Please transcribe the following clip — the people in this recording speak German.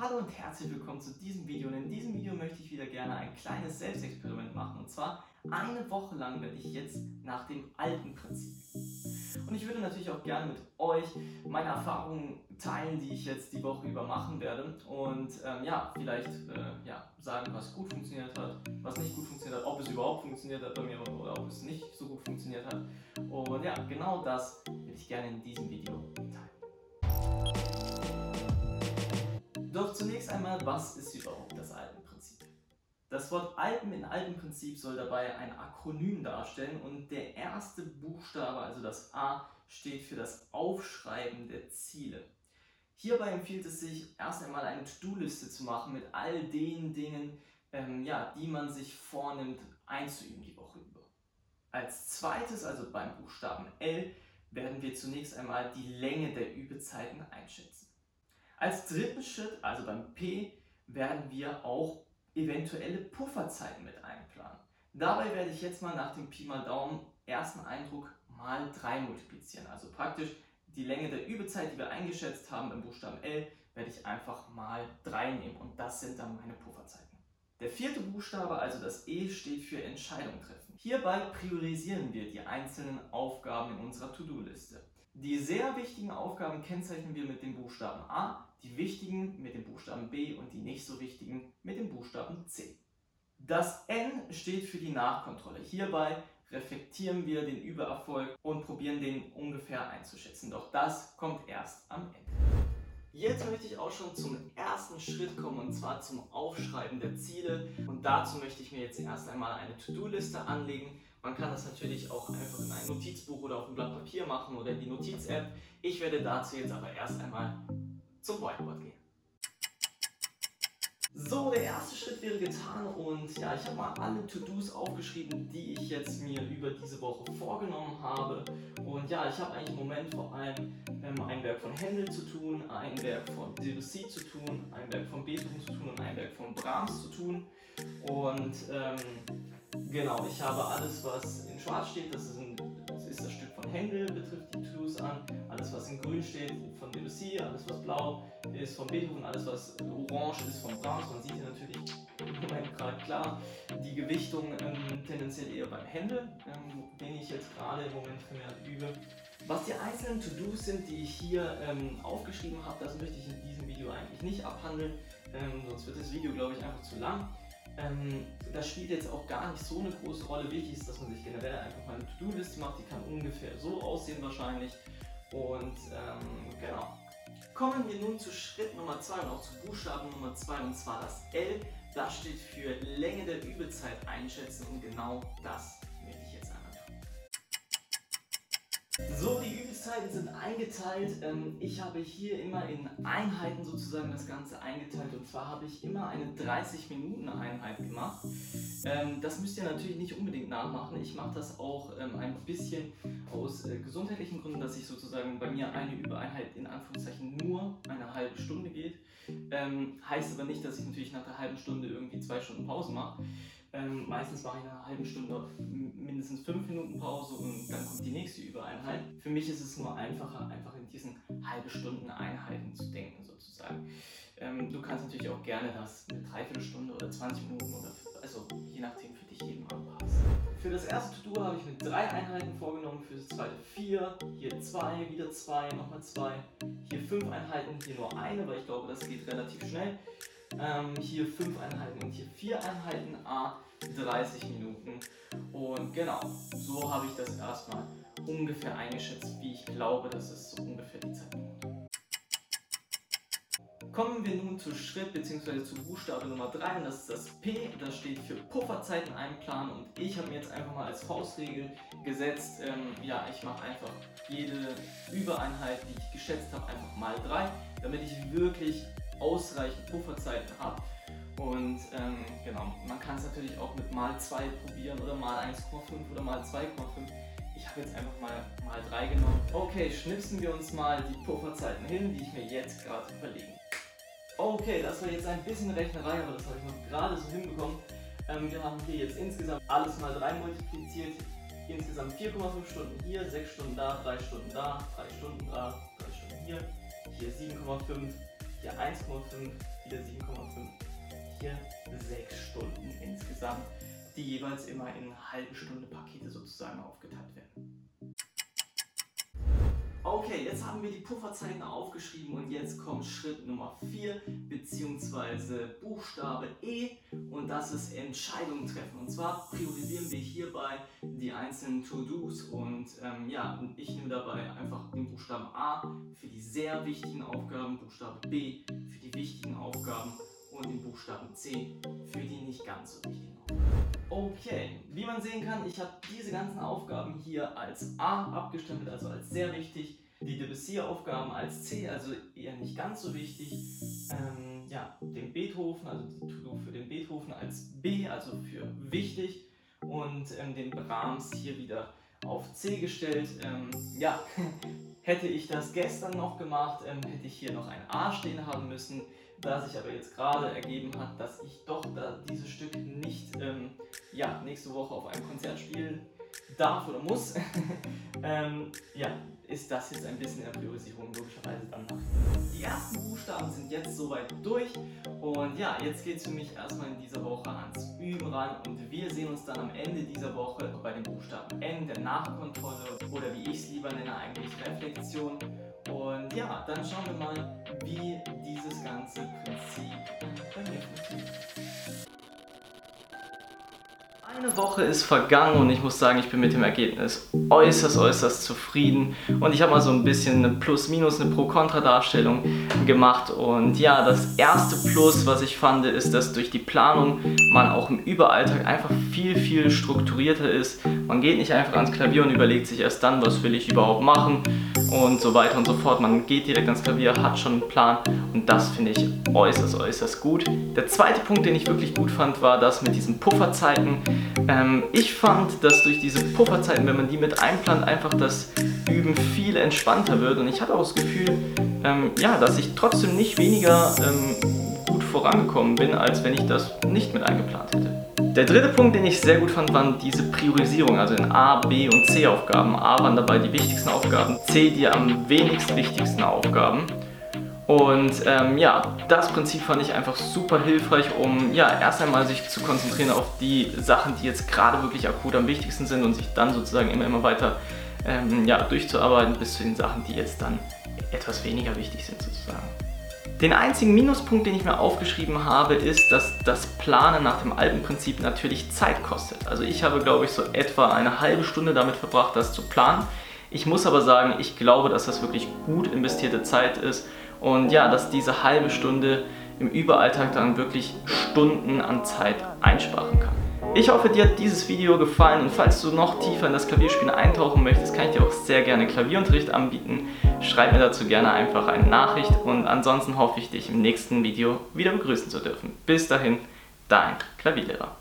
Hallo und herzlich willkommen zu diesem Video. Und in diesem Video möchte ich wieder gerne ein kleines Selbstexperiment machen. Und zwar eine Woche lang werde ich jetzt nach dem alten Prinzip. Und ich würde natürlich auch gerne mit euch meine Erfahrungen teilen, die ich jetzt die Woche über machen werde. Und ähm, ja, vielleicht äh, ja, sagen, was gut funktioniert hat, was nicht gut funktioniert hat, ob es überhaupt funktioniert hat bei mir oder ob es nicht so gut funktioniert hat. Und ja, genau das würde ich gerne in diesem Video Doch zunächst einmal, was ist überhaupt das Alpenprinzip? Das Wort Alpen in Alpenprinzip soll dabei ein Akronym darstellen und der erste Buchstabe, also das A, steht für das Aufschreiben der Ziele. Hierbei empfiehlt es sich erst einmal eine To-Do-Liste zu machen mit all den Dingen, ähm, ja, die man sich vornimmt einzuüben die Woche über. Als zweites, also beim Buchstaben L, werden wir zunächst einmal die Länge der Übezeiten einschätzen. Als dritten Schritt, also beim P, werden wir auch eventuelle Pufferzeiten mit einplanen. Dabei werde ich jetzt mal nach dem Pi mal Daumen ersten Eindruck mal 3 multiplizieren. Also praktisch die Länge der Übezeit, die wir eingeschätzt haben im Buchstaben L, werde ich einfach mal 3 nehmen und das sind dann meine Pufferzeiten. Der vierte Buchstabe, also das E, steht für Entscheidung treffen. Hierbei priorisieren wir die einzelnen Aufgaben in unserer To-Do-Liste. Die sehr wichtigen Aufgaben kennzeichnen wir mit dem Buchstaben A, die wichtigen mit dem Buchstaben B und die nicht so wichtigen mit dem Buchstaben C. Das N steht für die Nachkontrolle. Hierbei reflektieren wir den Übererfolg und probieren den ungefähr einzuschätzen. Doch das kommt erst am Ende. Jetzt möchte ich auch schon zum ersten Schritt kommen und zwar zum Aufschreiben der Ziele. Und dazu möchte ich mir jetzt erst einmal eine To-Do-Liste anlegen. Man kann das natürlich auch einfach in ein Notizbuch oder auf ein Blatt Papier machen oder in die Notiz-App. Ich werde dazu jetzt aber erst einmal zum Whiteboard gehen. So, der erste Schritt wäre getan und ja, ich habe mal alle To-Dos aufgeschrieben, die ich jetzt mir über diese Woche vorgenommen habe. Und ja, ich habe eigentlich im Moment vor allem ähm, ein Werk von Händel zu tun, ein Werk von Debussy zu tun, ein Werk von Beethoven zu tun und ein Werk von Brahms zu tun. Und ähm, genau, ich habe alles, was in Schwarz steht, das ist, ein, das ist das Stück von Händel, betrifft die To-Dos an. Alles, was in Grün steht, von Debussy, alles, was blau ist von Beethoven, alles, was orange ist von Brahms. Man sieht hier natürlich im Moment gerade klar die Gewichtung ähm, tendenziell eher beim Händel, ähm, den ich jetzt gerade im Moment vermehrt übe. Was die einzelnen To-Dos sind, die ich hier ähm, aufgeschrieben habe, das möchte ich in diesem Video eigentlich nicht abhandeln, ähm, sonst wird das Video, glaube ich, einfach zu lang. Ähm, das spielt jetzt auch gar nicht so eine große Rolle. Wichtig ist, dass man sich generell einfach mal eine To-Do-Liste macht, die kann ungefähr so aussehen wahrscheinlich. Und ähm, genau. Kommen wir nun zu Schritt Nummer 2 und auch zu Buchstaben Nummer 2 und zwar das L. Das steht für Länge der Übezeit einschätzen und genau das Übungszeiten sind eingeteilt. Ähm, ich habe hier immer in Einheiten sozusagen das Ganze eingeteilt und zwar habe ich immer eine 30 Minuten Einheit gemacht. Ähm, das müsst ihr natürlich nicht unbedingt nachmachen. Ich mache das auch ähm, ein bisschen aus äh, gesundheitlichen Gründen, dass ich sozusagen bei mir eine Übereinheit in Anführungszeichen nur eine halbe Stunde geht. heißt aber nicht, dass ich natürlich nach der halben Stunde irgendwie zwei Stunden Pause mache. Meistens mache ich nach einer halben Stunde mindestens fünf Minuten Pause und dann kommt die nächste Übereinheit. Für mich ist es nur einfacher, einfach in diesen halbe Stunden Einheiten zu denken sozusagen. Ähm, du kannst natürlich auch gerne das eine Dreiviertelstunde oder 20 Minuten oder also je nachdem für dich eben anpassen. Für das erste To-Do habe ich mir drei Einheiten vorgenommen, für das zweite vier, hier zwei, wieder zwei, nochmal zwei, hier fünf Einheiten, hier nur eine, weil ich glaube, das geht relativ schnell. Ähm, hier 5 Einheiten und hier 4 Einheiten, a 30 Minuten. Und genau, so habe ich das erstmal ungefähr eingeschätzt, wie ich glaube, dass es so ungefähr die Zeit braucht. Kommen wir nun zu Schritt bzw. zu Buchstabe Nummer 3 und das ist das P, das steht für Pufferzeiten einplanen und ich habe mir jetzt einfach mal als Faustregel gesetzt, ähm, ja, ich mache einfach jede Übereinheit, die ich geschätzt habe, einfach mal 3, damit ich wirklich ausreichend Pufferzeiten habe. Und ähm, genau, man kann es natürlich auch mit mal 2 probieren oder mal 1,5 oder mal 2,5. Ich habe jetzt einfach mal mal 3 genommen. Okay, schnipsen wir uns mal die Pufferzeiten hin, die ich mir jetzt gerade überlege. Okay, das war jetzt ein bisschen Rechnerei, aber das habe ich noch gerade so hinbekommen. Ähm, wir haben hier jetzt insgesamt alles mal 3 multipliziert. Insgesamt 4,5 Stunden hier, 6 Stunden da, 3 Stunden da, 3 Stunden da, 3 Stunden hier, hier 7,5 hier 1,5, wieder 7,5, hier 6 Stunden insgesamt, die jeweils immer in halbe Stunde Pakete sozusagen aufgeteilt werden. Okay, jetzt haben wir die Pufferzeiten aufgeschrieben und jetzt kommt Schritt Nummer 4 bzw. Buchstabe E und das ist Entscheidungen treffen. Und zwar priorisieren wir hierbei die einzelnen To-Dos und ähm, ja, ich nehme dabei einfach den Buchstaben A für die sehr wichtigen Aufgaben, Buchstabe B für die wichtigen Aufgaben und den Buchstaben C für die nicht ganz so wichtigen Aufgaben. Okay, wie man sehen kann, ich habe diese ganzen Aufgaben hier als A abgestempelt, also als sehr wichtig. Die Debussy-Aufgaben als C, also eher nicht ganz so wichtig. Ähm, ja, den Beethoven, also die To-Do für den Beethoven als B, also für wichtig. Und ähm, den Brahms hier wieder auf C gestellt. Ähm, ja, hätte ich das gestern noch gemacht, ähm, hätte ich hier noch ein A stehen haben müssen. Da sich aber jetzt gerade ergeben hat, dass ich doch da dieses Stück nicht ähm, ja, nächste Woche auf einem Konzert spielen darf oder muss, ähm, ja, ist das jetzt ein bisschen Priorisierung logischerweise dann nach. Die ersten Buchstaben sind jetzt soweit durch und ja, jetzt geht es für mich erstmal in dieser Woche ans Üben ran und wir sehen uns dann am Ende dieser Woche bei dem Buchstaben N, der Nachkontrolle oder wie ich es lieber nenne, eigentlich Reflexion. Und ja, dann schauen wir mal, wie dieses ganze Prinzip bei mir funktioniert. Eine Woche ist vergangen und ich muss sagen, ich bin mit dem Ergebnis äußerst, äußerst zufrieden. Und ich habe mal so ein bisschen eine Plus-Minus, eine Pro-Kontra-Darstellung gemacht. Und ja, das erste Plus, was ich fand, ist, dass durch die Planung man auch im Überalltag einfach viel, viel strukturierter ist. Man geht nicht einfach ans Klavier und überlegt sich erst dann, was will ich überhaupt machen und so weiter und so fort. Man geht direkt ans Klavier, hat schon einen Plan und das finde ich äußerst, äußerst gut. Der zweite Punkt, den ich wirklich gut fand, war das mit diesen Pufferzeiten. Ähm, ich fand, dass durch diese Pufferzeiten, wenn man die mit einplant, einfach das Üben viel entspannter wird und ich hatte auch das Gefühl, ähm, ja, dass ich trotzdem nicht weniger ähm, gut vorangekommen bin, als wenn ich das nicht mit eingeplant hätte. Der dritte Punkt, den ich sehr gut fand, waren diese Priorisierung, also in A, B und C Aufgaben. A waren dabei die wichtigsten Aufgaben, C die am wenigst wichtigsten Aufgaben. Und ähm, ja, das Prinzip fand ich einfach super hilfreich, um ja erst einmal sich zu konzentrieren auf die Sachen, die jetzt gerade wirklich akut am wichtigsten sind und sich dann sozusagen immer, immer weiter ähm, ja, durchzuarbeiten bis zu den Sachen, die jetzt dann etwas weniger wichtig sind sozusagen. Den einzigen Minuspunkt, den ich mir aufgeschrieben habe, ist, dass das Planen nach dem alten Prinzip natürlich Zeit kostet. Also ich habe, glaube ich, so etwa eine halbe Stunde damit verbracht, das zu planen. Ich muss aber sagen, ich glaube, dass das wirklich gut investierte Zeit ist und ja, dass diese halbe Stunde im Überalltag dann wirklich Stunden an Zeit einsparen kann. Ich hoffe, dir hat dieses Video gefallen und falls du noch tiefer in das Klavierspielen eintauchen möchtest, kann ich dir auch sehr gerne Klavierunterricht anbieten. Schreib mir dazu gerne einfach eine Nachricht und ansonsten hoffe ich, dich im nächsten Video wieder begrüßen zu dürfen. Bis dahin, dein Klavierlehrer.